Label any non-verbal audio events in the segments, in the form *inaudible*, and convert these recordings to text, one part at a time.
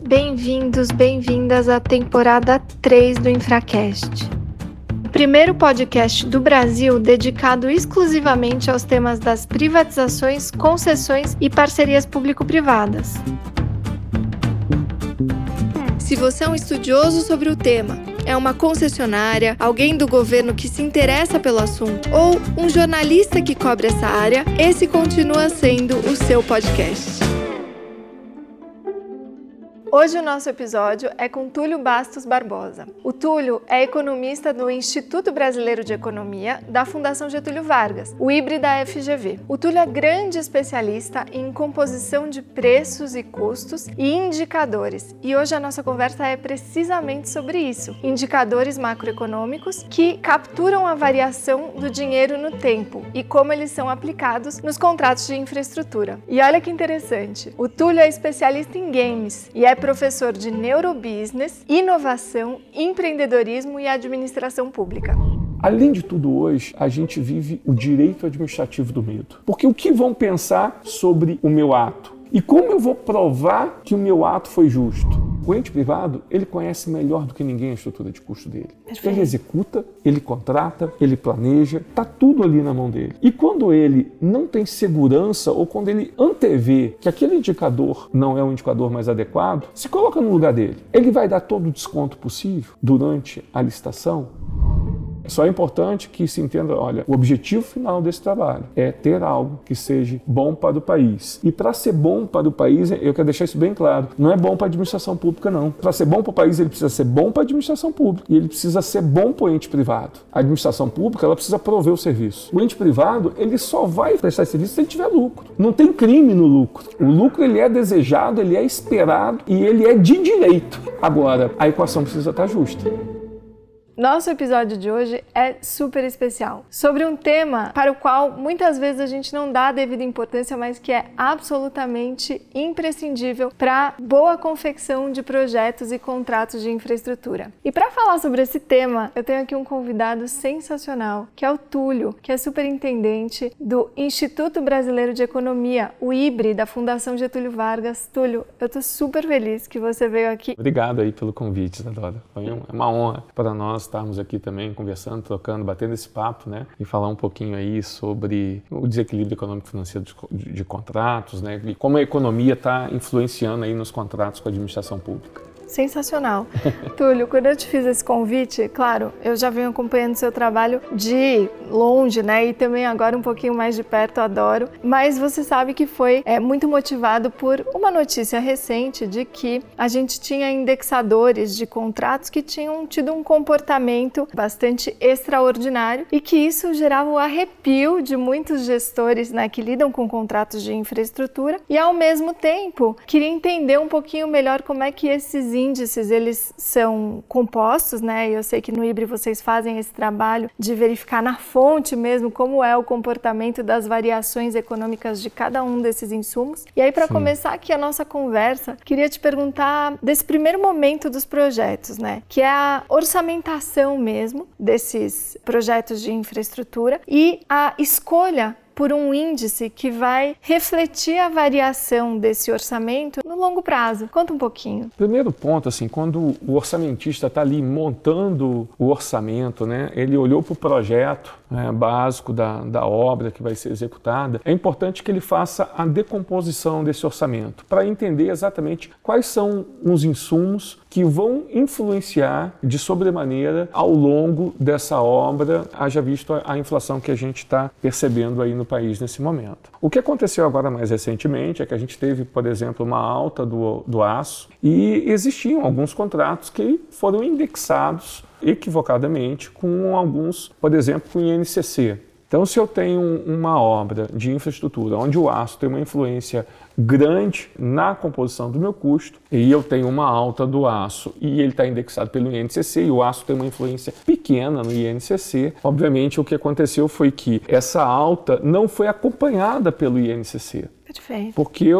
Bem-vindos, bem-vindas à temporada 3 do Infracast. O primeiro podcast do Brasil dedicado exclusivamente aos temas das privatizações, concessões e parcerias público-privadas. Se você é um estudioso sobre o tema, é uma concessionária, alguém do governo que se interessa pelo assunto ou um jornalista que cobre essa área, esse continua sendo o seu podcast. Hoje o nosso episódio é com Túlio Bastos Barbosa. O Túlio é economista do Instituto Brasileiro de Economia da Fundação Getúlio Vargas, o IBRE da FGV. O Túlio é grande especialista em composição de preços e custos e indicadores. E hoje a nossa conversa é precisamente sobre isso: indicadores macroeconômicos que capturam a variação do dinheiro no tempo e como eles são aplicados nos contratos de infraestrutura. E olha que interessante: o Túlio é especialista em games e é professor de neurobusiness, inovação, empreendedorismo e administração pública. Além de tudo, hoje a gente vive o direito administrativo do medo. Porque o que vão pensar sobre o meu ato? E como eu vou provar que o meu ato foi justo? O ente privado, ele conhece melhor do que ninguém a estrutura de custo dele. Perfeito. Ele executa, ele contrata, ele planeja, tá tudo ali na mão dele. E quando ele não tem segurança ou quando ele antevê que aquele indicador não é o indicador mais adequado, se coloca no lugar dele. Ele vai dar todo o desconto possível durante a licitação? Só é importante que se entenda, olha, o objetivo final desse trabalho é ter algo que seja bom para o país. E para ser bom para o país, eu quero deixar isso bem claro, não é bom para a administração pública não. Para ser bom para o país, ele precisa ser bom para a administração pública e ele precisa ser bom para o ente privado. A administração pública, ela precisa prover o serviço. O ente privado, ele só vai prestar serviço se ele tiver lucro. Não tem crime no lucro. O lucro ele é desejado, ele é esperado e ele é de direito. Agora, a equação precisa estar justa. Nosso episódio de hoje é super especial, sobre um tema para o qual muitas vezes a gente não dá a devida importância, mas que é absolutamente imprescindível para boa confecção de projetos e contratos de infraestrutura. E para falar sobre esse tema, eu tenho aqui um convidado sensacional, que é o Túlio, que é superintendente do Instituto Brasileiro de Economia, o IBRE, da Fundação Getúlio Vargas. Túlio, eu estou super feliz que você veio aqui. Obrigado aí pelo convite, Isadora. Foi uma honra para nós estarmos aqui também conversando, trocando, batendo esse papo, né? E falar um pouquinho aí sobre o desequilíbrio econômico-financeiro de, de, contratos, né? E como a economia está influenciando aí nos contratos com a administração pública. Sensacional. *laughs* Túlio, quando eu te fiz esse convite, claro, eu já venho acompanhando seu trabalho de longe, né? E também agora um pouquinho mais de perto, adoro. Mas você sabe que foi é, muito motivado por uma notícia recente de que a gente tinha indexadores de contratos que tinham tido um comportamento bastante extraordinário e que isso gerava o arrepio de muitos gestores né, que lidam com contratos de infraestrutura e ao mesmo tempo queria entender um pouquinho melhor como é que esses índices eles são compostos, né? Eu sei que no IBRE vocês fazem esse trabalho de verificar na fonte mesmo como é o comportamento das variações econômicas de cada um desses insumos. E aí para começar aqui a nossa conversa, queria te perguntar desse primeiro momento dos projetos, né? Que é a orçamentação mesmo desses projetos de infraestrutura e a escolha por um índice que vai refletir a variação desse orçamento no longo prazo. Conta um pouquinho. Primeiro ponto, assim, quando o orçamentista está ali montando o orçamento, né, ele olhou para o projeto né, básico da, da obra que vai ser executada, é importante que ele faça a decomposição desse orçamento para entender exatamente quais são os insumos que vão influenciar de sobremaneira ao longo dessa obra, haja visto a, inflação que a gente está percebendo aí no país nesse momento. O que aconteceu agora mais recentemente é que a gente teve, por exemplo, uma alta do, do aço e existiam alguns contratos que foram indexados equivocadamente com alguns, por exemplo, com o INCC. Então, se eu tenho uma obra de infraestrutura onde o aço tem uma influência grande na composição do meu custo e eu tenho uma alta do aço e ele está indexado pelo INCC e o aço tem uma influência pequena no INCC, obviamente o que aconteceu foi que essa alta não foi acompanhada pelo INCC. Perfeito. Porque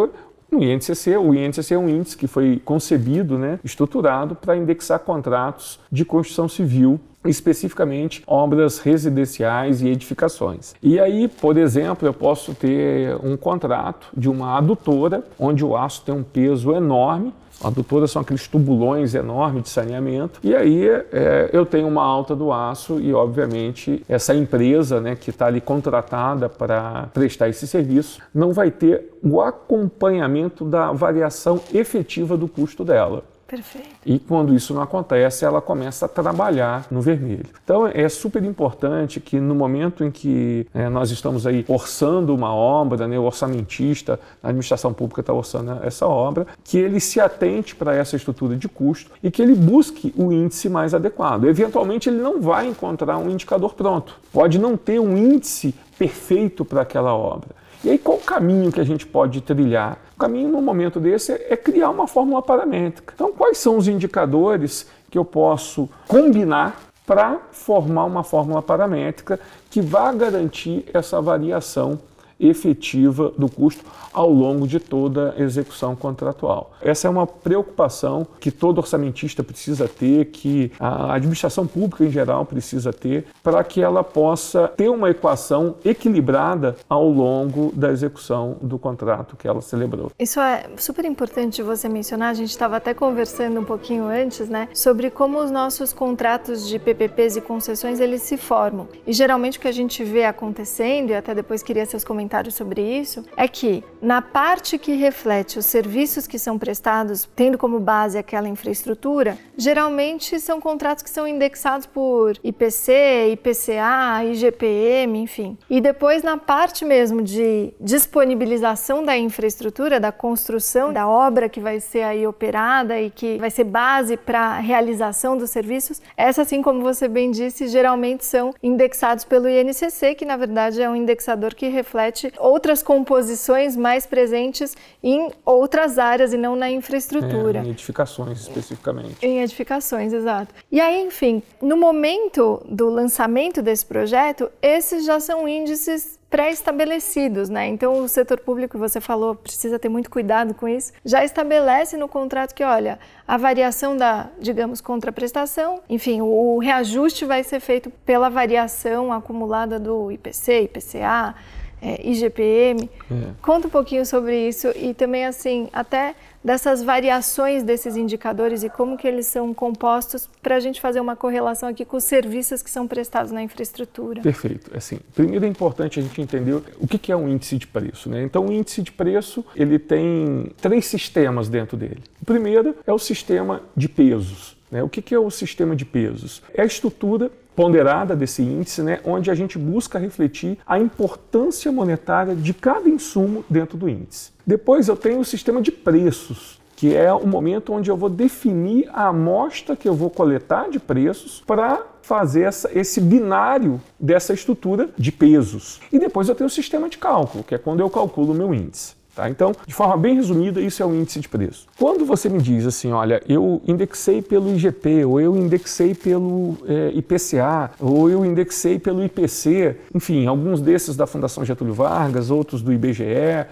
no INCC, o INCC é um índice que foi concebido, né, estruturado para indexar contratos de construção civil especificamente obras residenciais e edificações. E aí, por exemplo, eu posso ter um contrato de uma adutora, onde o aço tem um peso enorme, Adutoras são aqueles tubulões enormes de saneamento. E aí é, eu tenho uma alta do aço e, obviamente, essa empresa né, que está ali contratada para prestar esse serviço não vai ter o acompanhamento da variação efetiva do custo dela. Perfeito. E quando isso não acontece, ela começa a trabalhar no vermelho. Então é super importante que no momento em que é, nós estamos aí orçando uma obra, né, o orçamentista, a administração pública está orçando essa obra, que ele se atente para essa estrutura de custo e que ele busque o índice mais adequado. Eventualmente ele não vai encontrar um indicador pronto. Pode não ter um índice perfeito para aquela obra. E aí, qual o caminho que a gente pode trilhar? O caminho, num momento desse, é criar uma fórmula paramétrica. Então, quais são os indicadores que eu posso combinar para formar uma fórmula paramétrica que vá garantir essa variação efetiva do custo ao longo de toda a execução contratual. Essa é uma preocupação que todo orçamentista precisa ter, que a administração pública em geral precisa ter, para que ela possa ter uma equação equilibrada ao longo da execução do contrato que ela celebrou. Isso é super importante você mencionar, a gente estava até conversando um pouquinho antes, né, sobre como os nossos contratos de PPPs e concessões eles se formam. E geralmente o que a gente vê acontecendo, e até depois queria seus comentários sobre isso, é que na parte que reflete os serviços que são prestados, tendo como base aquela infraestrutura, geralmente são contratos que são indexados por IPC, IPCA, IGPM, enfim. E depois, na parte mesmo de disponibilização da infraestrutura, da construção da obra que vai ser aí operada e que vai ser base para a realização dos serviços, essa, assim como você bem disse, geralmente são indexados pelo INCC, que na verdade é um indexador que reflete outras composições mais mais presentes em outras áreas e não na infraestrutura. É, em edificações especificamente. Em edificações, exato. E aí, enfim, no momento do lançamento desse projeto, esses já são índices pré-estabelecidos, né? Então o setor público, você falou, precisa ter muito cuidado com isso. Já estabelece no contrato que, olha, a variação da, digamos, contraprestação, enfim, o reajuste vai ser feito pela variação acumulada do IPC, IPCA, é, IGPM. É. Conta um pouquinho sobre isso e também assim até dessas variações desses indicadores e como que eles são compostos para a gente fazer uma correlação aqui com os serviços que são prestados na infraestrutura. Perfeito. Assim, primeiro é importante a gente entender o que, é um índice de preço. Né? Então, o índice de preço ele tem três sistemas dentro dele. O primeiro é o sistema de pesos. Né? O que, que é o sistema de pesos? É a estrutura ponderada desse índice, né, onde a gente busca refletir a importância monetária de cada insumo dentro do índice. Depois eu tenho o sistema de preços, que é o momento onde eu vou definir a amostra que eu vou coletar de preços para fazer essa, esse binário dessa estrutura de pesos. E depois eu tenho o sistema de cálculo, que é quando eu calculo o meu índice. Tá? Então, de forma bem resumida, isso é o índice de preço. Quando você me diz assim, olha, eu indexei pelo IGP, ou eu indexei pelo é, IPCA, ou eu indexei pelo IPC, enfim, alguns desses da Fundação Getúlio Vargas, outros do IBGE é,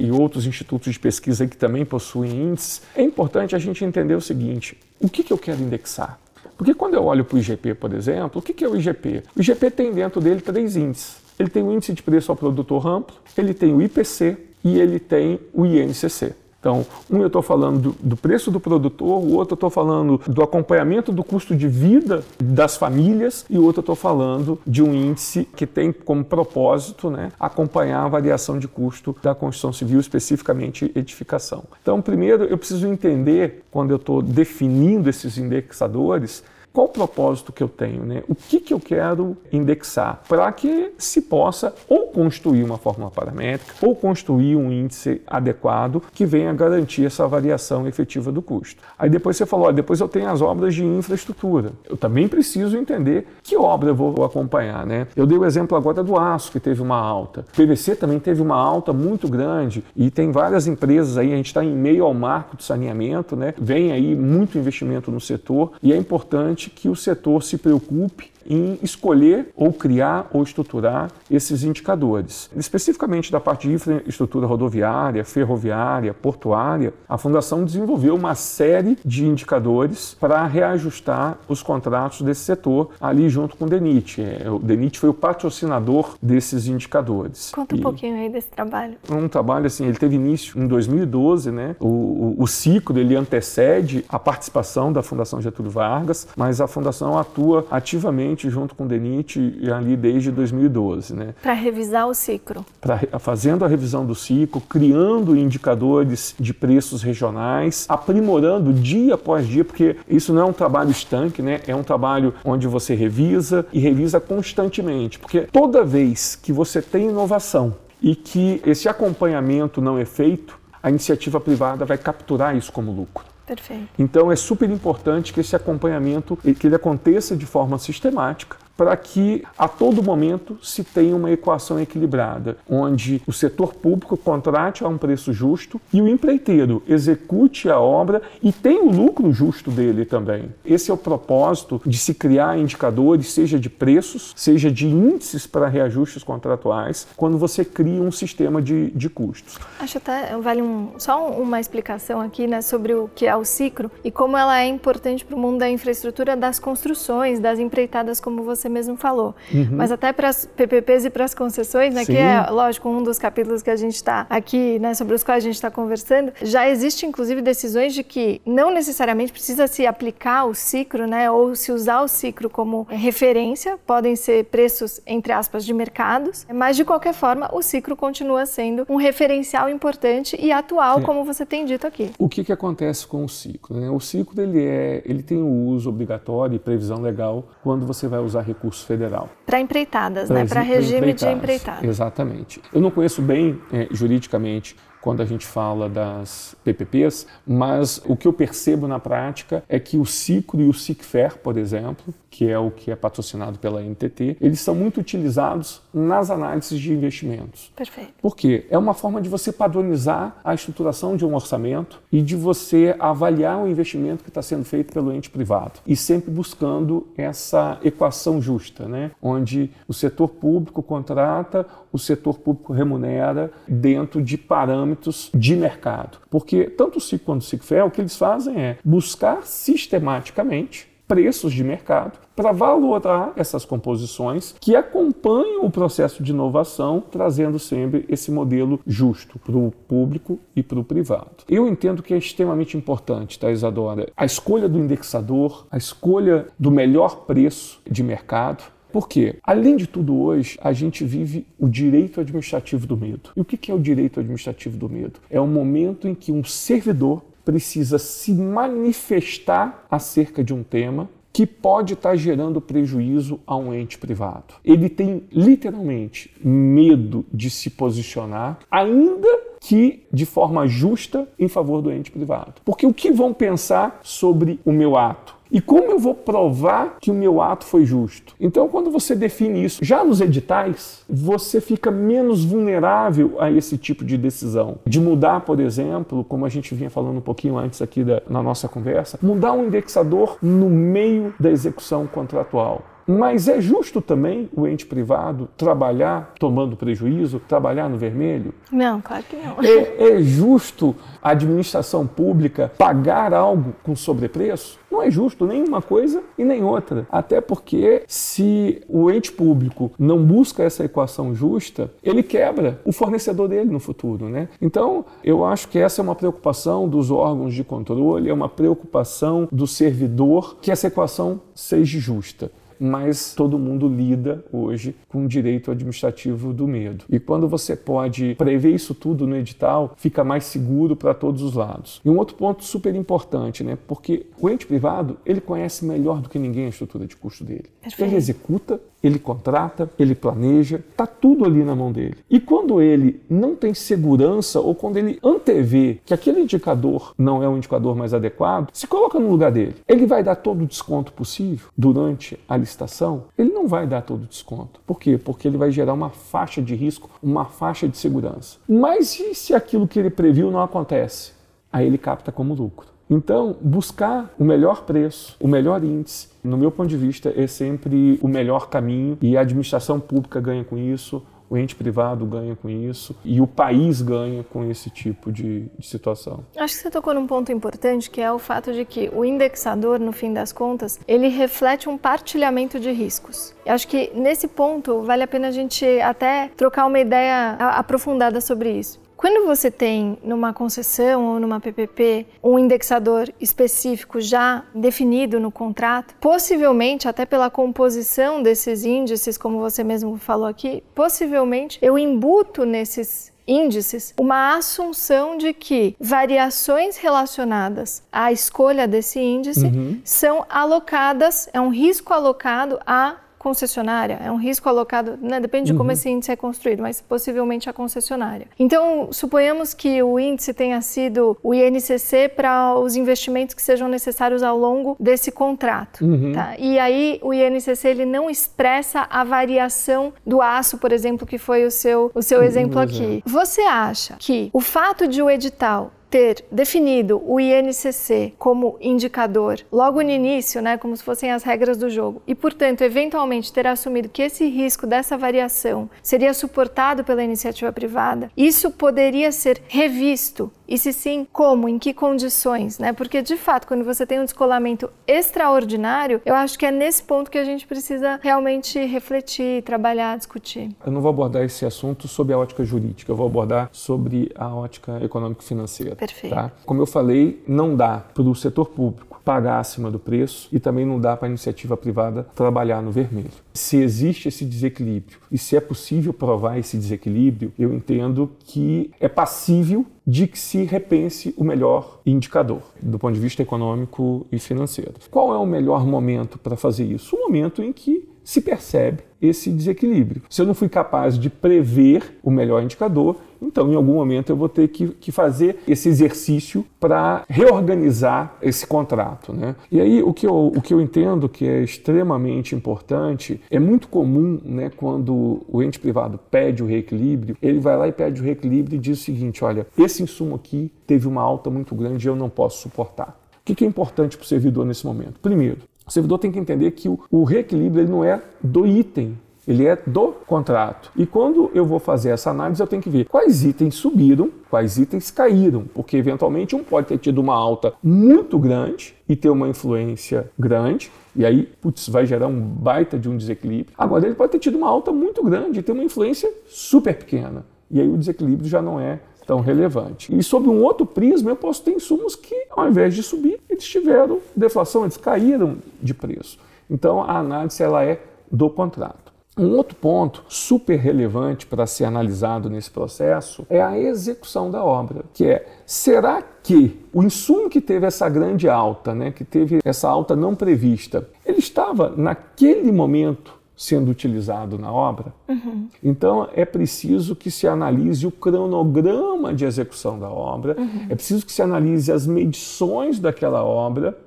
e outros institutos de pesquisa que também possuem índices, é importante a gente entender o seguinte: o que, que eu quero indexar? Porque quando eu olho para o IGP, por exemplo, o que, que é o IGP? O IGP tem dentro dele três índices. Ele tem o índice de preço ao produtor amplo, ele tem o IPC, e ele tem o INCC. Então, um eu estou falando do, do, preço do produtor, o outro eu estou falando do acompanhamento do custo de vida das famílias e o outro eu estou falando de um índice que tem como propósito né, acompanhar a variação de custo da construção civil, especificamente edificação. Então, primeiro eu preciso entender, quando eu estou definindo esses indexadores, qual o propósito que eu tenho? Né? O que, que eu quero indexar? Para que se possa ou construir uma fórmula paramétrica ou construir um índice adequado que venha garantir essa variação efetiva do custo. Aí depois você falou, ó, depois eu tenho as obras de infraestrutura. Eu também preciso entender que obra eu vou acompanhar. Né? Eu dei o exemplo agora do aço, que teve uma alta. O PVC também teve uma alta muito grande e tem várias empresas aí, a gente está em meio ao marco de saneamento, né? vem aí muito investimento no setor e é importante importante que o setor se preocupe em escolher ou criar ou estruturar esses indicadores. Especificamente da parte de infraestrutura rodoviária, ferroviária, portuária, a Fundação desenvolveu uma série de indicadores para reajustar os contratos desse setor ali junto com o DENIT. É, o DENIT foi o patrocinador desses indicadores. Conta um e pouquinho aí desse trabalho. Um trabalho assim, ele teve início em 2012, né? O, o, o ciclo ele antecede a participação da Fundação Getúlio Vargas, mas a fundação atua ativamente junto com o DENIT ali desde 2012, né? Para revisar o ciclo. Pra, fazendo a revisão do ciclo, criando indicadores de preços regionais, aprimorando dia após dia, porque isso não é um trabalho estanque, né? É um trabalho onde você revisa e revisa constantemente, porque toda vez que você tem inovação e que esse acompanhamento não é feito, a iniciativa privada vai capturar isso como lucro. Perfeito. Então é super importante que esse acompanhamento que ele aconteça de forma sistemática para que a todo momento se tenha uma equação equilibrada, onde o setor público contrate a um preço justo e o empreiteiro execute a obra e tenha o lucro justo dele também. Esse é o propósito de se criar indicadores, seja de preços, seja de índices para reajustes contratuais, quando você cria um sistema de, de custos. Acho até vale um, só uma explicação aqui né, sobre o que é o ciclo e como ela é importante para o mundo da infraestrutura das construções, das empreitadas, como você mesmo falou. Uhum. Mas até para as PPPs e para as concessões, né, que é, lógico, um dos capítulos que a gente está aqui, né, sobre os quais a gente está conversando, já existe inclusive decisões de que não necessariamente precisa se aplicar o ciclo, né, ou se usar o ciclo como referência, podem ser preços, entre aspas, de mercados, mas de qualquer forma o ciclo continua sendo um referencial importante e atual, Sim. como você tem dito aqui. O que, que acontece com o ciclo? Né? O ciclo ele, é, ele tem o uso obrigatório e previsão legal quando você vai usar recursos recurso federal. Para empreitadas, pra, né? Para regime de empreitadas. Exatamente. Eu não conheço bem é, juridicamente quando a gente fala das PPPs, mas o que eu percebo na prática é que o Ciclo e o Cicfer, por exemplo, que é o que é patrocinado pela NTT, eles são muito utilizados nas análises de investimentos. Perfeito. Por quê? É uma forma de você padronizar a estruturação de um orçamento e de você avaliar o investimento que está sendo feito pelo ente privado e sempre buscando essa equação justa, né? onde o setor público contrata, o setor público remunera dentro de parâmetros de mercado. Porque tanto o CIC quanto o CICFEL, o que eles fazem é buscar sistematicamente preços de mercado para valorar essas composições que acompanham o processo de inovação, trazendo sempre esse modelo justo para o público e para o privado. Eu entendo que é extremamente importante, tá, Isadora, a escolha do indexador, a escolha do melhor preço de mercado, porque, além de tudo, hoje a gente vive o direito administrativo do medo. E o que é o direito administrativo do medo? É o momento em que um servidor precisa se manifestar acerca de um tema que pode estar gerando prejuízo a um ente privado. Ele tem literalmente medo de se posicionar, ainda que de forma justa em favor do ente privado. Porque o que vão pensar sobre o meu ato? E como eu vou provar que o meu ato foi justo? Então, quando você define isso já nos editais, você fica menos vulnerável a esse tipo de decisão. De mudar, por exemplo, como a gente vinha falando um pouquinho antes aqui da, na nossa conversa, mudar um indexador no meio da execução contratual. Mas é justo também o ente privado trabalhar tomando prejuízo, trabalhar no vermelho? Não, claro que não. É, é justo a administração pública pagar algo com sobrepreço? Não é justo nem uma coisa e nem outra. Até porque se o ente público não busca essa equação justa, ele quebra o fornecedor dele no futuro, né? Então, eu acho que essa é uma preocupação dos órgãos de controle, é uma preocupação do servidor que essa equação seja justa mas todo mundo lida hoje com o direito administrativo do medo. E quando você pode prever isso tudo no edital, fica mais seguro para todos os lados. E um outro ponto super importante, né? Porque o ente privado, ele conhece melhor do que ninguém a estrutura de custo dele. Perfeito. Ele executa, ele contrata, ele planeja, tá tudo ali na mão dele. E quando ele não tem segurança ou quando ele antevê que aquele indicador não é o indicador mais adequado, se coloca no lugar dele. Ele vai dar todo o desconto possível durante a licitação? Ele não vai dar todo o desconto. Por quê? Porque ele vai gerar uma faixa de risco, uma faixa de segurança. Mas e se aquilo que ele previu não acontece? Aí ele capta como lucro. Então, buscar o melhor preço, o melhor índice, no meu ponto de vista, é sempre o melhor caminho e a administração pública ganha com isso, o ente privado ganha com isso e o país ganha com esse tipo de, de, situação. Acho que você tocou num ponto importante que é o fato de que o indexador, no fim das contas, ele reflete um partilhamento de riscos. Acho que nesse ponto vale a pena a gente até trocar uma ideia aprofundada sobre isso. Quando você tem numa concessão ou numa PPP um indexador específico já definido no contrato, possivelmente até pela composição desses índices, como você mesmo falou aqui, possivelmente eu imbuto nesses índices uma assunção de que variações relacionadas à escolha desse índice uhum. são alocadas, é um risco alocado a concessionária, é um risco alocado, né, depende de como uhum. esse índice é construído, mas possivelmente a concessionária. Então, suponhamos que o índice tenha sido o INCC para os investimentos que sejam necessários ao longo desse contrato. Uhum. Tá? E aí o INCC ele não expressa a variação do aço, por exemplo, que foi o seu, o seu uhum, exemplo aqui. Você acha que o fato de o edital ter definido o INCC como indicador logo no início, né, como se fossem as regras do jogo, e portanto, eventualmente ter assumido que esse risco dessa variação seria suportado pela iniciativa privada, isso poderia ser revisto e se sim, como, em que condições, né? Porque de fato, quando você tem um descolamento extraordinário, eu acho que é nesse ponto que a gente precisa realmente refletir, trabalhar, discutir. Eu não vou abordar esse assunto sob a ótica jurídica, eu vou abordar sobre a ótica econômico-financeira. Perfeito. Tá? Como eu falei, não dá para o setor público pagar acima do preço e também não dá para a iniciativa privada trabalhar no vermelho. Se existe esse desequilíbrio e se é possível provar esse desequilíbrio, eu entendo que é passível de que se repense o melhor indicador do ponto de vista econômico e financeiro. Qual é o melhor momento para fazer isso? O momento em que se percebe esse desequilíbrio. Se eu não fui capaz de prever o melhor indicador, então em algum momento eu vou ter que, que fazer esse exercício para reorganizar esse contrato. Né? E aí o que, eu, o que eu entendo que é extremamente importante, é muito comum né, quando o ente privado pede o reequilíbrio, ele vai lá e pede o reequilíbrio e diz o seguinte: olha, esse insumo aqui teve uma alta muito grande e eu não posso suportar. O que é importante para o servidor nesse momento? Primeiro, o servidor tem que entender que o, reequilíbrio ele não é do item, ele é do contrato. E quando eu vou fazer essa análise, eu tenho que ver quais itens subiram, quais itens caíram, porque eventualmente um pode ter tido uma alta muito grande e ter uma influência grande, e aí, putz, vai gerar um baita de um desequilíbrio. Agora, ele pode ter tido uma alta muito grande e ter uma influência super pequena. E aí o desequilíbrio já não é tão relevante. E sob um outro prisma, eu posso ter insumos que, ao invés de subir, eles tiveram deflação, eles caíram de preço. Então, a análise ela é do contrato. Um outro ponto super relevante para ser analisado nesse processo é a execução da obra, que é será que o insumo que teve essa grande alta, né, que teve essa alta não prevista, ele estava naquele momento sendo utilizado na obra. Uhum. Então é preciso que se analise o cronograma de execução da obra, uhum. é preciso que se analise as medições daquela obra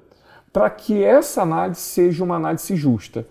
para que essa análise seja uma análise justa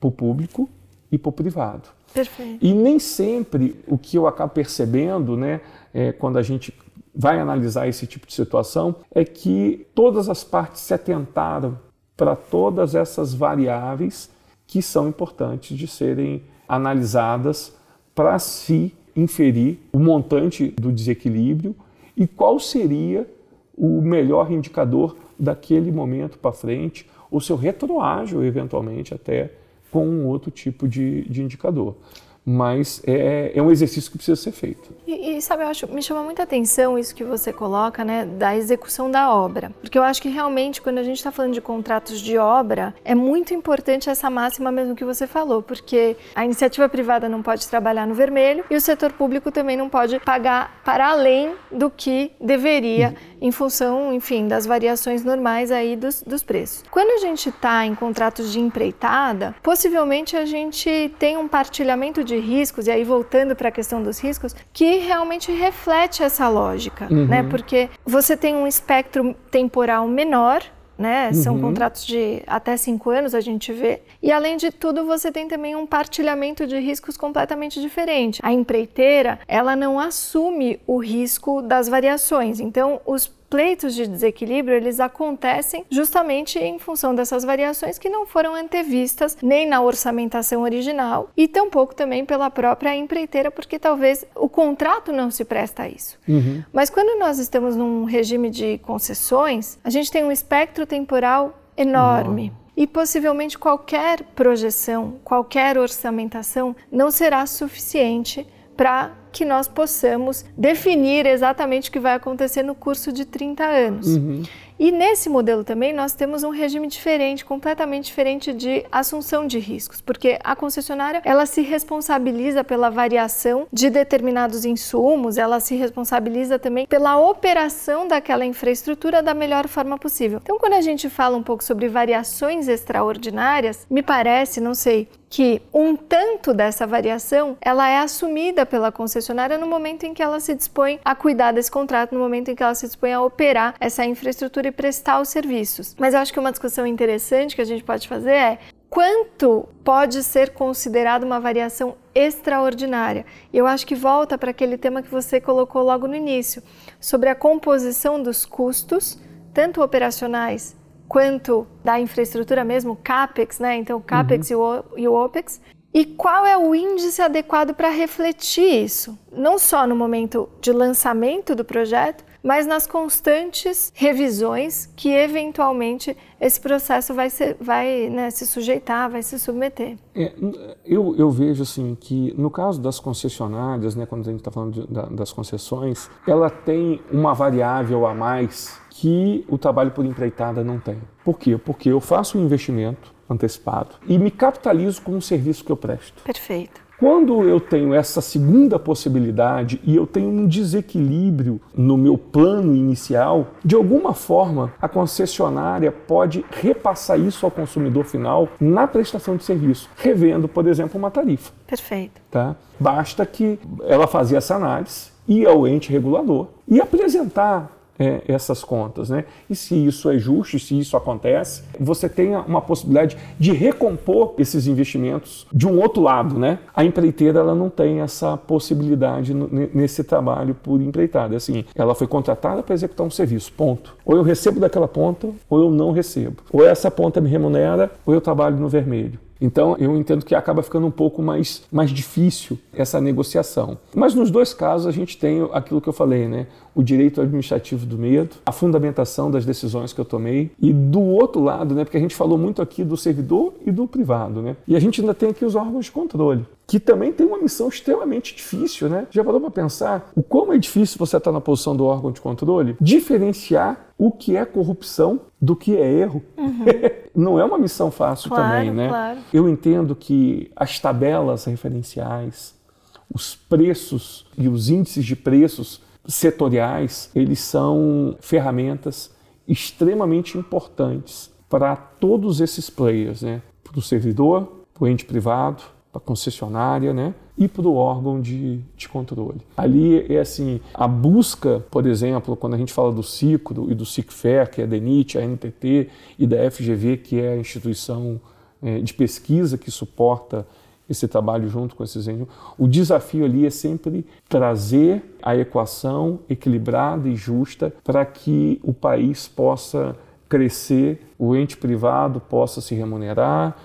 para o público e para o privado. Perfeito. E nem sempre o que eu acabo percebendo, né, é, quando a gente vai analisar esse tipo de situação, é que todas as partes se atentaram para todas essas variáveis que são importantes de serem analisadas para se inferir o montante do desequilíbrio e qual seria o melhor indicador daquele momento para frente, ou se eu retroajo eventualmente até com um outro tipo de, de indicador mas é, é um exercício que precisa ser feito. E, e, sabe, eu acho, me chama muita atenção isso que você coloca, né, da execução da obra, porque eu acho que realmente quando a gente está falando de contratos de obra, é muito importante essa máxima mesmo que você falou, porque a iniciativa privada não pode trabalhar no vermelho e o setor público também não pode pagar para além do que deveria uhum. em função, enfim, das variações normais aí dos, dos preços. Quando a gente está em contratos de empreitada, possivelmente a gente tem um partilhamento de riscos, e aí voltando para a questão dos riscos, que realmente reflete essa lógica, uhum. né? Porque você tem um espectro temporal menor, né? São uhum. contratos de até cinco anos, a gente vê. E além de tudo, você tem também um partilhamento de riscos completamente diferente. A empreiteira, ela não assume o risco das variações. Então, os pleitos de desequilíbrio, eles acontecem justamente em função dessas variações que não foram antevistas nem na orçamentação original e tampouco também pela própria empreiteira, porque talvez o contrato não se presta a isso. Uhum. Mas quando nós estamos num regime de concessões, a gente tem um espectro temporal enorme. Uhum. E possivelmente qualquer projeção, qualquer orçamentação não será suficiente para que nós possamos definir exatamente o que vai acontecer no curso de 30 anos. Uhum. E nesse modelo também nós temos um regime diferente, completamente diferente de assunção de riscos, porque a concessionária ela se responsabiliza pela variação de determinados insumos, ela se responsabiliza também pela operação daquela infraestrutura da melhor forma possível. Então, quando a gente fala um pouco sobre variações extraordinárias, me parece, não sei, que um tanto dessa variação ela é assumida pela concessionária no momento em que ela se dispõe a cuidar desse contrato, no momento em que ela se dispõe a operar essa infraestrutura e prestar os serviços. Mas eu acho que uma discussão interessante que a gente pode fazer é quanto pode ser considerado uma variação extraordinária. Eu acho que volta para aquele tema que você colocou logo no início, sobre a composição dos custos, tanto operacionais quanto da infraestrutura mesmo, CAPEX, né? Então, o CAPEX uhum. e, o, OPEX. E qual é o índice adequado para refletir isso? Não só no momento de lançamento do projeto, mas nas constantes revisões que eventualmente esse processo vai, ser, vai né, se sujeitar, vai se submeter. É, eu, eu, vejo assim que no caso das concessionárias, né, quando a gente está falando de, da, das concessões, ela tem uma variável a mais que o trabalho por empreitada não tem. Por quê? Porque eu faço um investimento antecipado e me capitalizo com um serviço que eu presto. Perfeito. Quando eu tenho essa segunda possibilidade e eu tenho um desequilíbrio no meu plano inicial, de alguma forma a concessionária pode repassar isso ao consumidor final na prestação de serviço, revendo, por exemplo, uma tarifa. Perfeito. Tá? Basta que ela fazer essa análise, ir ao ente regulador e apresentar é, essas contas. Né? E se isso é justo, se isso acontece, você tem uma possibilidade de recompor esses investimentos de um outro lado. Né? A empreiteira ela não tem essa possibilidade nesse trabalho por empreitada. Assim, ela foi contratada para executar um serviço, ponto. Ou eu recebo daquela ponta, ou eu não recebo. Ou essa ponta me remunera, ou eu trabalho no vermelho. Então, eu entendo que acaba ficando um pouco mais, mais difícil essa negociação. Mas nos dois casos, a gente tem aquilo que eu falei, né? O direito administrativo do medo, a fundamentação das decisões que eu tomei. E do outro lado, né? Porque a gente falou muito aqui do servidor e do privado, né? E a gente ainda tem aqui os órgãos de controle que também tem uma missão extremamente difícil, né? Já parou para pensar o como é difícil você estar tá na posição do órgão de controle? Diferenciar o que é corrupção do que é erro. Uhum. *laughs* Não é uma missão fácil claro, também, né? Claro. Eu entendo que as tabelas referenciais, os preços e os índices de preços setoriais, eles são ferramentas extremamente importantes para todos esses players, né? Para o servidor, para o ente privado, para a concessionária, né? E para o órgão de, de controle. Ali é assim, a busca, por exemplo, quando a gente fala do CICRO e do CICFER, que é a DENIT, a NTT, e da FGV, que é a instituição é, de pesquisa que suporta esse trabalho junto com esses entes, o desafio ali é sempre trazer a equação equilibrada e justa para que o país possa crescer, o ente privado possa se remunerar,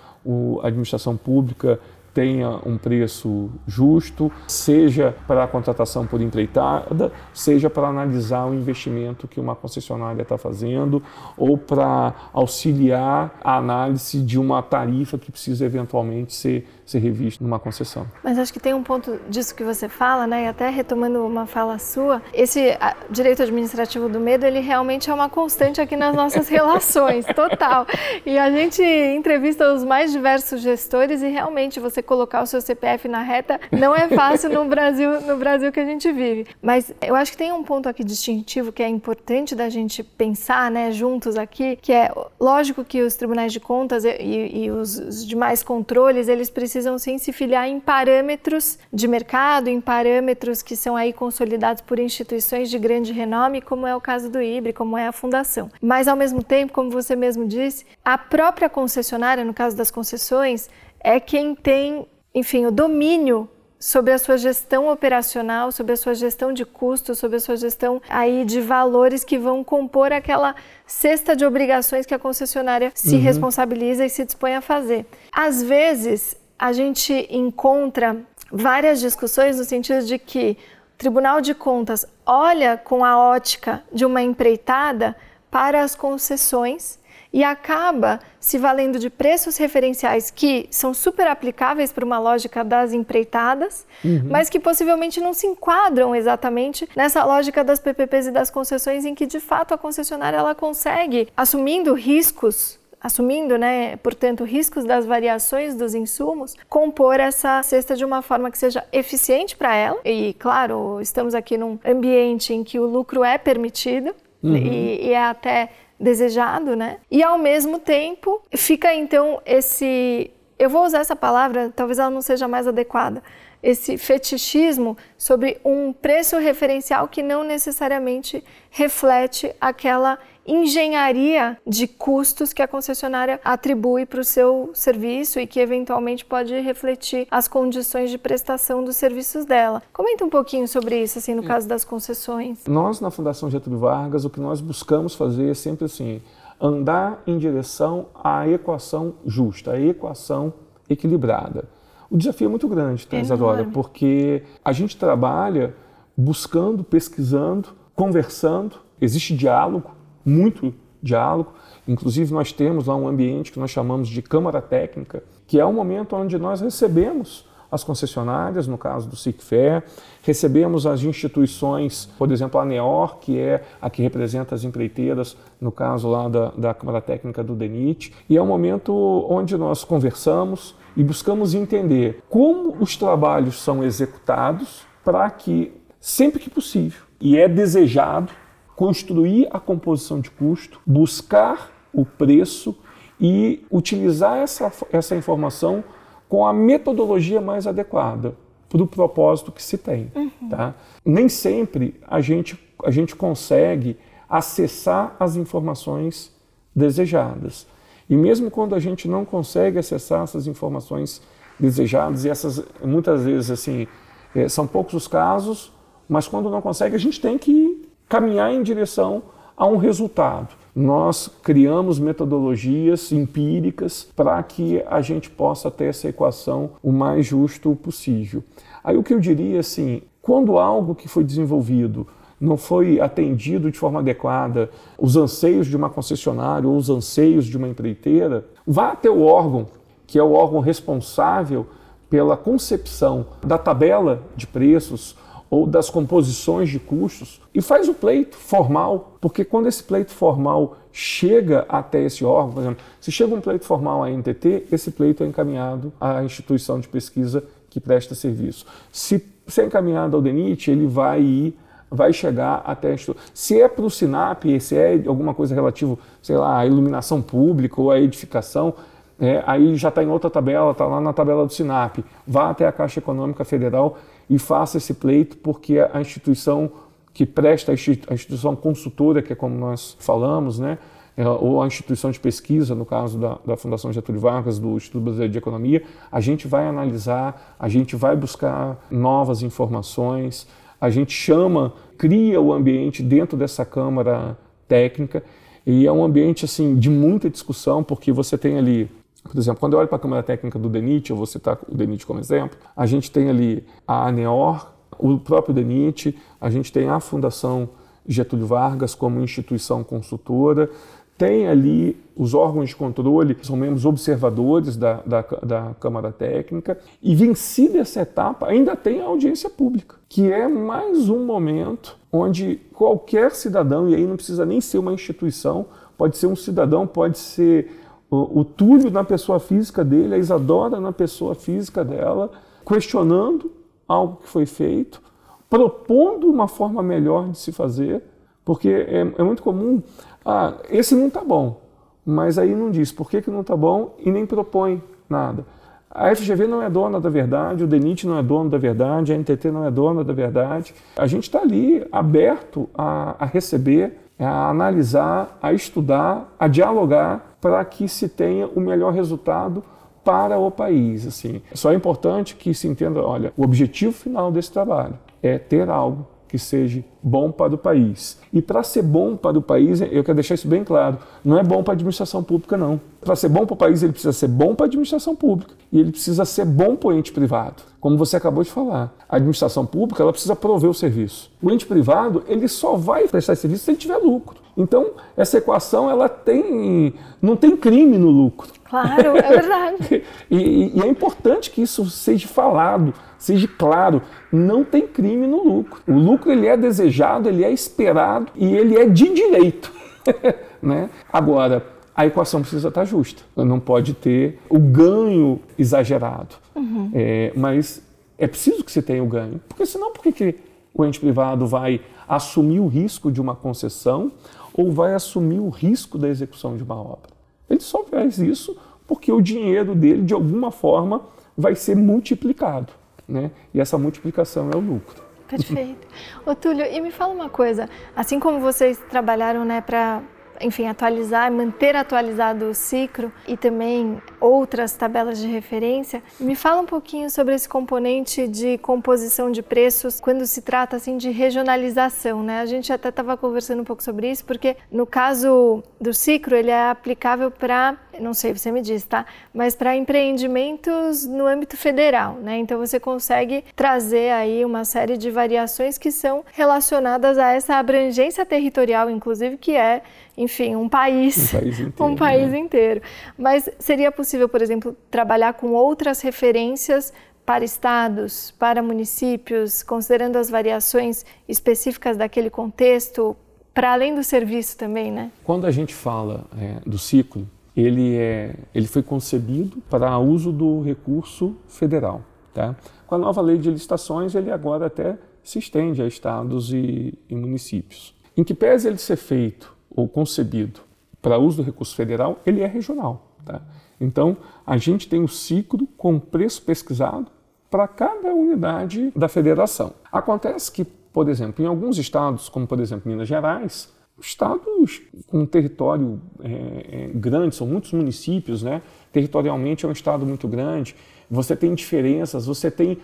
a administração pública tenha um preço justo, seja para a contratação por empreitada, seja para analisar o investimento que uma concessionária está fazendo ou para auxiliar a análise de uma tarifa que precisa eventualmente ser ser revisto numa concessão. Mas acho que tem um ponto disso que você fala, né? E até retomando uma fala sua, esse direito administrativo do medo, ele realmente é uma constante aqui nas nossas *laughs* relações, total. E a gente entrevista os mais diversos gestores e realmente você colocar o seu CPF na reta não é fácil no Brasil, no Brasil que a gente vive. Mas eu acho que tem um ponto aqui distintivo que é importante da gente pensar, né, juntos aqui, que é lógico que os tribunais de contas e, e os, os demais controles, eles precisam precisam sim se filiar em parâmetros de mercado, em parâmetros que são aí consolidados por instituições de grande renome, como é o caso do IBRE, como é a fundação. Mas ao mesmo tempo, como você mesmo disse, a própria concessionária, no caso das concessões, é quem tem, enfim, o domínio sobre a sua gestão operacional, sobre a sua gestão de custos, sobre a sua gestão aí de valores que vão compor aquela cesta de obrigações que a concessionária se uhum. responsabiliza e se dispõe a fazer. Às vezes, a gente encontra várias discussões no sentido de que o Tribunal de Contas olha com a ótica de uma empreitada para as concessões e acaba se valendo de preços referenciais que são super aplicáveis para uma lógica das empreitadas, uhum. mas que possivelmente não se enquadram exatamente nessa lógica das PPPs e das concessões em que de fato a concessionária ela consegue assumindo riscos assumindo, né, portanto, riscos das variações dos insumos, compor essa cesta de uma forma que seja eficiente para ela. E, claro, estamos aqui num ambiente em que o lucro é permitido uhum. e, e é até desejado, né? E ao mesmo tempo fica então esse, eu vou usar essa palavra, talvez ela não seja mais adequada, esse fetichismo sobre um preço referencial que não necessariamente reflete aquela engenharia de custos que a concessionária atribui para o seu serviço e que eventualmente pode refletir as condições de prestação dos serviços dela. Comenta um pouquinho sobre isso, assim, no caso das concessões. Nós, na Fundação Getúlio Vargas, o que nós buscamos fazer é sempre assim, andar em direção à equação justa, à equação equilibrada. O desafio é muito grande, tá, Isadora? Porque a gente trabalha buscando, pesquisando, conversando, existe diálogo, muito diálogo. Inclusive, nós temos lá um ambiente que nós chamamos de Câmara Técnica, que é um momento onde nós recebemos as concessionárias, no caso do SICFE, recebemos as instituições, por exemplo, a NEOR, que é a que representa as empreiteiras, no caso lá da, da Câmara Técnica do DENIT, e é um momento onde nós conversamos e buscamos entender como os trabalhos são executados para que, sempre que possível, e é desejado, construir a composição de custo, buscar o preço e utilizar essa, essa informação com a metodologia mais adequada para o propósito que se tem. Uhum. Tá? Nem sempre a gente, a gente consegue acessar as informações desejadas. E mesmo quando a gente não consegue acessar essas informações desejadas, e essas muitas vezes assim, é, são poucos os casos, mas quando não consegue, a gente tem que caminhar em direção a um resultado. Nós criamos metodologias empíricas para que a gente possa ter essa equação o mais justo possível. Aí o que eu diria assim, quando algo que foi desenvolvido não foi atendido de forma adequada, os anseios de uma concessionária ou os anseios de uma empreiteira, vá até o órgão, que é o órgão responsável pela concepção da tabela de preços ou das composições de custos e faz o pleito formal, porque quando esse pleito formal chega até esse órgão, por exemplo, se chega um pleito formal à NTT, esse pleito é encaminhado à instituição de pesquisa que presta serviço. Se, se é encaminhado ao DENIT, ele vai ir vai chegar até a Se é para o SINAP, se é alguma coisa relativa, sei lá, à iluminação pública ou à edificação, é, aí já está em outra tabela, está lá na tabela do SINAP. Vá até a Caixa Econômica Federal e faça esse pleito, porque a instituição que presta, a instituição consultora, que é como nós falamos, né, é, ou a instituição de pesquisa, no caso da, da Fundação Getúlio Vargas, do Instituto Brasileiro de Economia, a gente vai analisar, a gente vai buscar novas informações, a gente chama, cria o ambiente dentro dessa Câmara Técnica, e é um ambiente assim de muita discussão, porque você tem ali por exemplo, quando eu olho para a Câmara Técnica do DENIT, eu vou citar o DENIT como exemplo, a gente tem ali a ANEOR, o próprio DENIT, a gente tem a Fundação Getúlio Vargas como instituição consultora, tem ali os órgãos de controle, são membros observadores da, da, da, Câmara Técnica, e vencida essa etapa, ainda tem a audiência pública, que é mais um momento onde qualquer cidadão, e aí não precisa nem ser uma instituição, pode ser um cidadão, pode ser o, o Túlio na pessoa física dele, a Isadora na pessoa física dela, questionando algo que foi feito, propondo uma forma melhor de se fazer, porque é, é muito comum, ah, esse não está bom, mas aí não diz por que, que não está bom e nem propõe nada. A FGV não é dona da verdade, o DENIT não é dono da verdade, a NTT não é dona da verdade. A gente está ali aberto a, a receber, a analisar, a estudar, a dialogar para que se tenha o melhor resultado para o país. Assim, só é importante que se entenda, olha, o objetivo final desse trabalho é ter algo que seja bom para o país. E para ser bom para o país, eu quero deixar isso bem claro, não é bom para a administração pública, não. Para ser bom para o país, ele precisa ser bom para a administração pública e ele precisa ser bom para o ente privado. Como você acabou de falar, a administração pública ela precisa prover o serviço. O ente privado ele só vai prestar serviço se ele tiver lucro. Então essa equação ela tem não tem crime no lucro. Claro, é verdade. *laughs* e, e é importante que isso seja falado Seja claro, não tem crime no lucro. O lucro ele é desejado, ele é esperado e ele é de direito. *laughs* né? Agora, a equação precisa estar justa. Não pode ter o ganho exagerado. Uhum. É, mas é preciso que se tenha o ganho. Porque senão, por que, que o ente privado vai assumir o risco de uma concessão ou vai assumir o risco da execução de uma obra? Ele só faz isso porque o dinheiro dele, de alguma forma, vai ser multiplicado né? E essa multiplicação é o lucro. Perfeito. Ô Túlio, e me fala uma coisa, assim como vocês trabalharam né, para enfim, atualizar, manter atualizado o ciclo e também outras tabelas de referência. Me fala um pouquinho sobre esse componente de composição de preços quando se trata assim de regionalização, né? A gente até estava conversando um pouco sobre isso, porque no caso do ciclo ele é aplicável para, não sei, você me diz, tá? Mas para empreendimentos no âmbito federal, né? Então você consegue trazer aí uma série de variações que são relacionadas a essa abrangência territorial, inclusive que é enfim, um país, um país *laughs* inteiro. Um país né? inteiro. Mas seria possível, por exemplo, trabalhar com outras referências para estados, para municípios, considerando as variações específicas daquele contexto, para além do serviço também, né? Quando a gente fala é, do ciclo, ele, é, ele foi concebido para uso do recurso federal. Tá? Com a nova lei de licitações, ele agora até se estende a estados e, e municípios. Em que pese ele ser feito ou concebido para uso do recurso federal, ele é regional. Tá? Então, a gente tem o ciclo com preço pesquisado para cada unidade da federação. Acontece que, por exemplo, em alguns estados, como por exemplo Minas Gerais, estados com território é, é, grande, são muitos municípios, né? territorialmente é um estado muito grande, você tem diferenças, você tem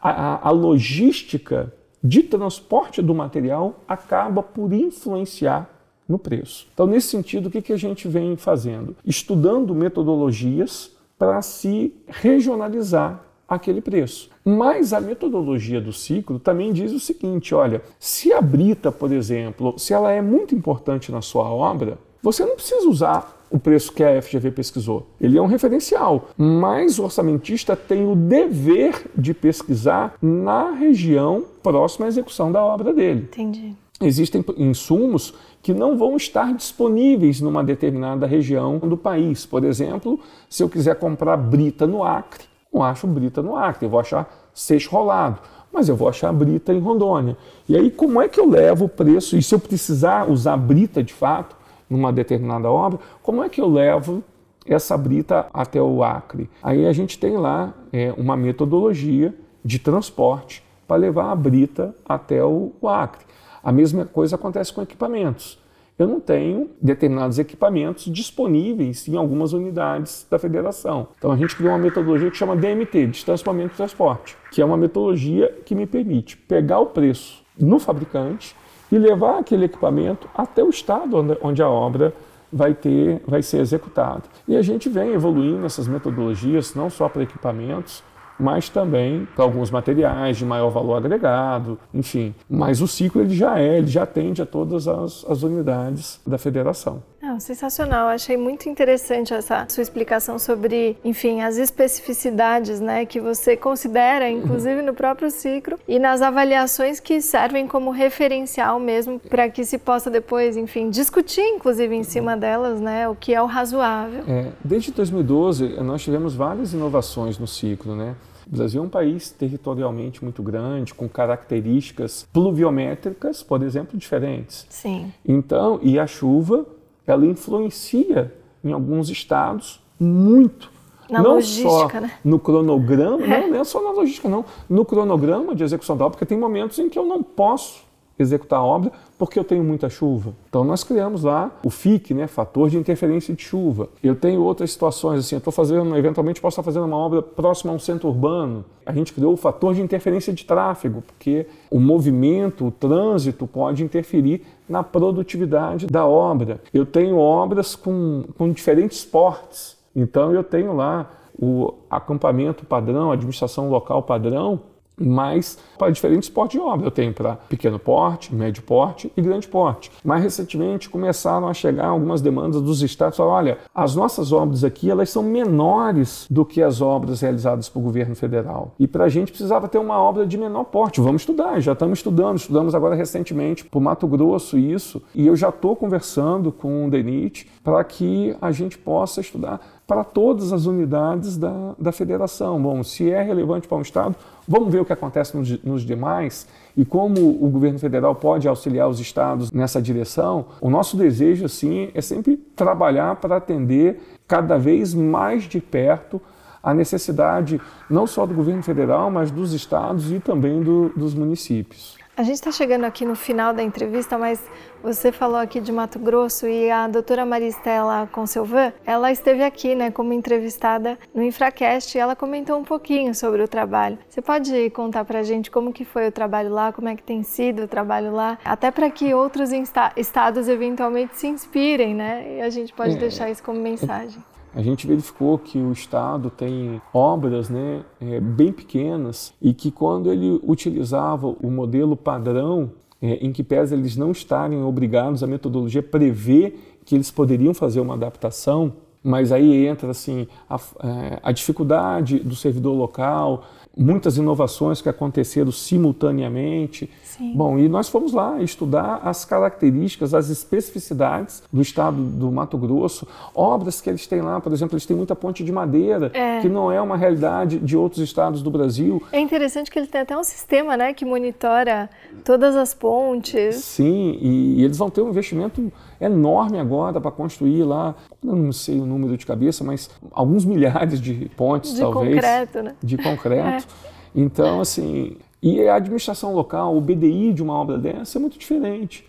a, a, a logística de transporte do material acaba por influenciar no preço. Então, nesse sentido, o que, que a gente vem fazendo? Estudando metodologias para se regionalizar aquele preço. Mas a metodologia do ciclo também diz o seguinte: olha, se a brita, por exemplo, se ela é muito importante na sua obra, você não precisa usar o preço que a FGV pesquisou. Ele é um referencial, mas o orçamentista tem o dever de pesquisar na região próxima à execução da obra dele. Entendi existem insumos que não vão estar disponíveis numa determinada região do país. Por exemplo, se eu quiser comprar brita no Acre, não acho brita no Acre, eu vou achar seixo rolado, mas eu vou achar brita em Rondônia. E aí, como é que eu levo o preço? E se eu precisar usar brita de fato numa determinada obra, como é que eu levo essa brita até o Acre? Aí a gente tem lá é, uma metodologia de transporte para levar a brita até o Acre. A mesma coisa acontece com equipamentos. Eu não tenho determinados equipamentos disponíveis em algumas unidades da federação. Então a gente criou uma metodologia que chama DMT, Distanciamento e Transporte, que é uma metodologia que me permite pegar o preço no fabricante e levar aquele equipamento até o estado onde a obra vai ter, vai ser executada. E a gente vem evoluindo essas metodologias não só para equipamentos, mas também para alguns materiais de maior valor agregado, enfim. Mas o ciclo ele já é, ele já atende a todas as, as unidades da federação. Não, sensacional. Achei muito interessante essa sua explicação sobre, enfim, as especificidades, né, que você considera, inclusive no próprio ciclo e nas avaliações que servem como referencial mesmo para que se possa depois, enfim, discutir, inclusive em cima delas, né, o que é o razoável. É, desde 2012 nós tivemos várias inovações no ciclo, né? O Brasil é um país territorialmente muito grande, com características pluviométricas, por exemplo, diferentes. Sim. Então, e a chuva, ela influencia em alguns estados muito. Na não logística, só né? no cronograma, é. *laughs* não, não é só na logística, não. No cronograma de execução da obra, porque tem momentos em que eu não posso executar a obra porque eu tenho muita chuva. Então nós criamos lá o FIC, né, fator de interferência de chuva. Eu tenho outras situações assim, eu estou fazendo, eventualmente posso estar fazendo uma obra próxima a um centro urbano. A gente criou o fator de interferência de tráfego, porque o movimento, o trânsito pode interferir na produtividade da obra. Eu tenho obras com, com diferentes portes. Então eu tenho lá o acampamento padrão, a administração local padrão, mas para diferentes portes de obra. Eu tenho para pequeno porte, médio porte e grande porte. Mais recentemente começaram a chegar algumas demandas dos estados, falaram, olha, as nossas obras aqui elas são menores do que as obras realizadas pelo governo federal. E para a gente precisava ter uma obra de menor porte. Vamos estudar, já estamos estudando, estudamos agora recentemente para o Mato Grosso isso, e eu já estou conversando com o DENIT para que a gente possa estudar para todas as unidades da, da federação. Bom, se é relevante para um Estado, vamos ver o que acontece nos, nos demais e como o governo federal pode auxiliar os estados nessa direção. O nosso desejo, sim, é sempre trabalhar para atender cada vez mais de perto a necessidade não só do governo federal, mas dos estados e também do, dos municípios. A gente está chegando aqui no final da entrevista, mas você falou aqui de Mato Grosso e a doutora Maristela Conselvan, ela esteve aqui né, como entrevistada no Infracast e ela comentou um pouquinho sobre o trabalho. Você pode contar para a gente como que foi o trabalho lá, como é que tem sido o trabalho lá, até para que outros estados eventualmente se inspirem, né? E a gente pode é, deixar isso como mensagem a gente verificou que o Estado tem obras né, é, bem pequenas e que quando ele utilizava o modelo padrão, é, em que pese eles não estarem obrigados, a metodologia prevê que eles poderiam fazer uma adaptação, mas aí entra assim a, é, a dificuldade do servidor local, muitas inovações que aconteceram simultaneamente. Sim. Bom, e nós fomos lá estudar as características, as especificidades do estado do Mato Grosso, obras que eles têm lá, por exemplo, eles têm muita ponte de madeira, é. que não é uma realidade de outros estados do Brasil. É interessante que eles têm até um sistema, né, que monitora todas as pontes. Sim, e, e eles vão ter um investimento enorme agora para construir lá, não sei o número de cabeça, mas alguns *laughs* milhares de pontes, de talvez. De concreto, né? De concreto. É. Então, assim, e a administração local, o BDI de uma obra dessa é muito diferente.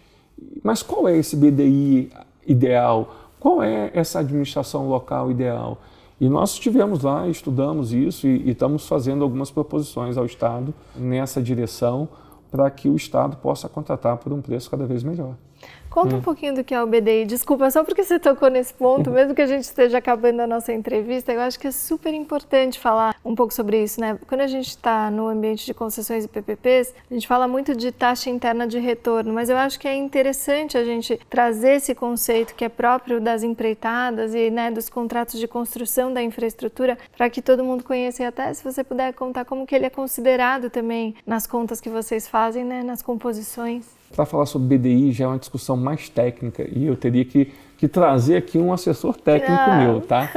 Mas qual é esse BDI ideal? Qual é essa administração local ideal? E nós estivemos lá, estudamos isso e, e estamos fazendo algumas proposições ao Estado nessa direção para que o Estado possa contratar por um preço cada vez melhor. Conta hum. um pouquinho do que é o BDI. Desculpa, só porque você tocou nesse ponto, *laughs* mesmo que a gente esteja acabando a nossa entrevista, eu acho que é super importante falar um pouco sobre isso, né? Quando a gente está no ambiente de concessões e PPPs, a gente fala muito de taxa interna de retorno, mas eu acho que é interessante a gente trazer esse conceito que é próprio das empreitadas e né, dos contratos de construção da infraestrutura para que todo mundo conheça e até se você puder contar como que ele é considerado também nas contas que vocês fazem, né, nas composições. Para falar sobre BDI já é uma discussão mais técnica e eu teria que, que trazer aqui um assessor técnico Não. meu, tá?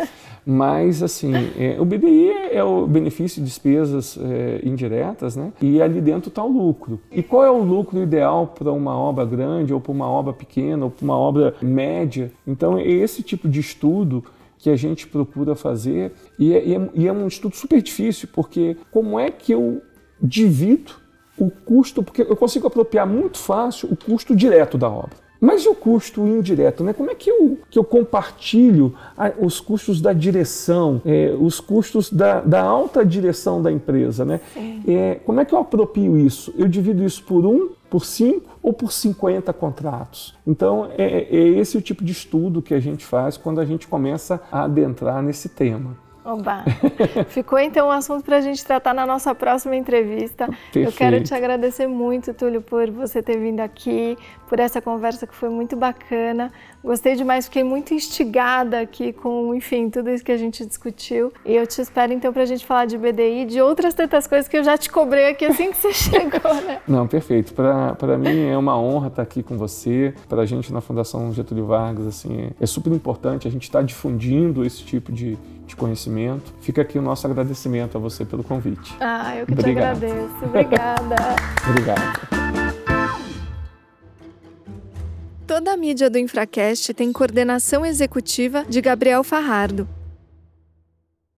Mas, assim, é, o BDI é o benefício de despesas é, indiretas, né? E ali dentro está o lucro. E qual é o lucro ideal para uma obra grande, ou para uma obra pequena, ou para uma obra média? Então, é esse tipo de estudo que a gente procura fazer. E é, e é, e é um estudo super difícil, porque como é que eu divido o custo, porque eu consigo apropriar muito fácil o custo direto da obra. Mas e o custo indireto? Né? Como é que eu, que eu compartilho a, os custos da direção, é, os custos da, da, alta direção da empresa? Né? É, como é que eu apropio isso? Eu divido isso por um, por cinco ou por 50 contratos? Então, é, é esse o tipo de estudo que a gente faz quando a gente começa a adentrar nesse tema. Oba! Ficou então um assunto para a gente tratar na nossa próxima entrevista. Perfeito. Eu quero te agradecer muito, Túlio, por você ter vindo aqui, por essa conversa que foi muito bacana. Gostei demais, fiquei muito instigada aqui com, enfim, tudo isso que a gente discutiu. E eu te espero então para a gente falar de BDI e de outras tantas coisas que eu já te cobrei aqui assim que você *laughs* chegou, né? Não, perfeito. Para mim é uma honra estar aqui com você. Para a gente na Fundação Getúlio Vargas, assim, é super importante a gente estar tá difundindo esse tipo de, de conhecimento. Fica aqui o nosso agradecimento a você pelo convite. Ah, eu que Obrigado. te agradeço. Obrigada. *laughs* Obrigado. Toda a mídia do Infracast tem coordenação executiva de Gabriel Farrardo.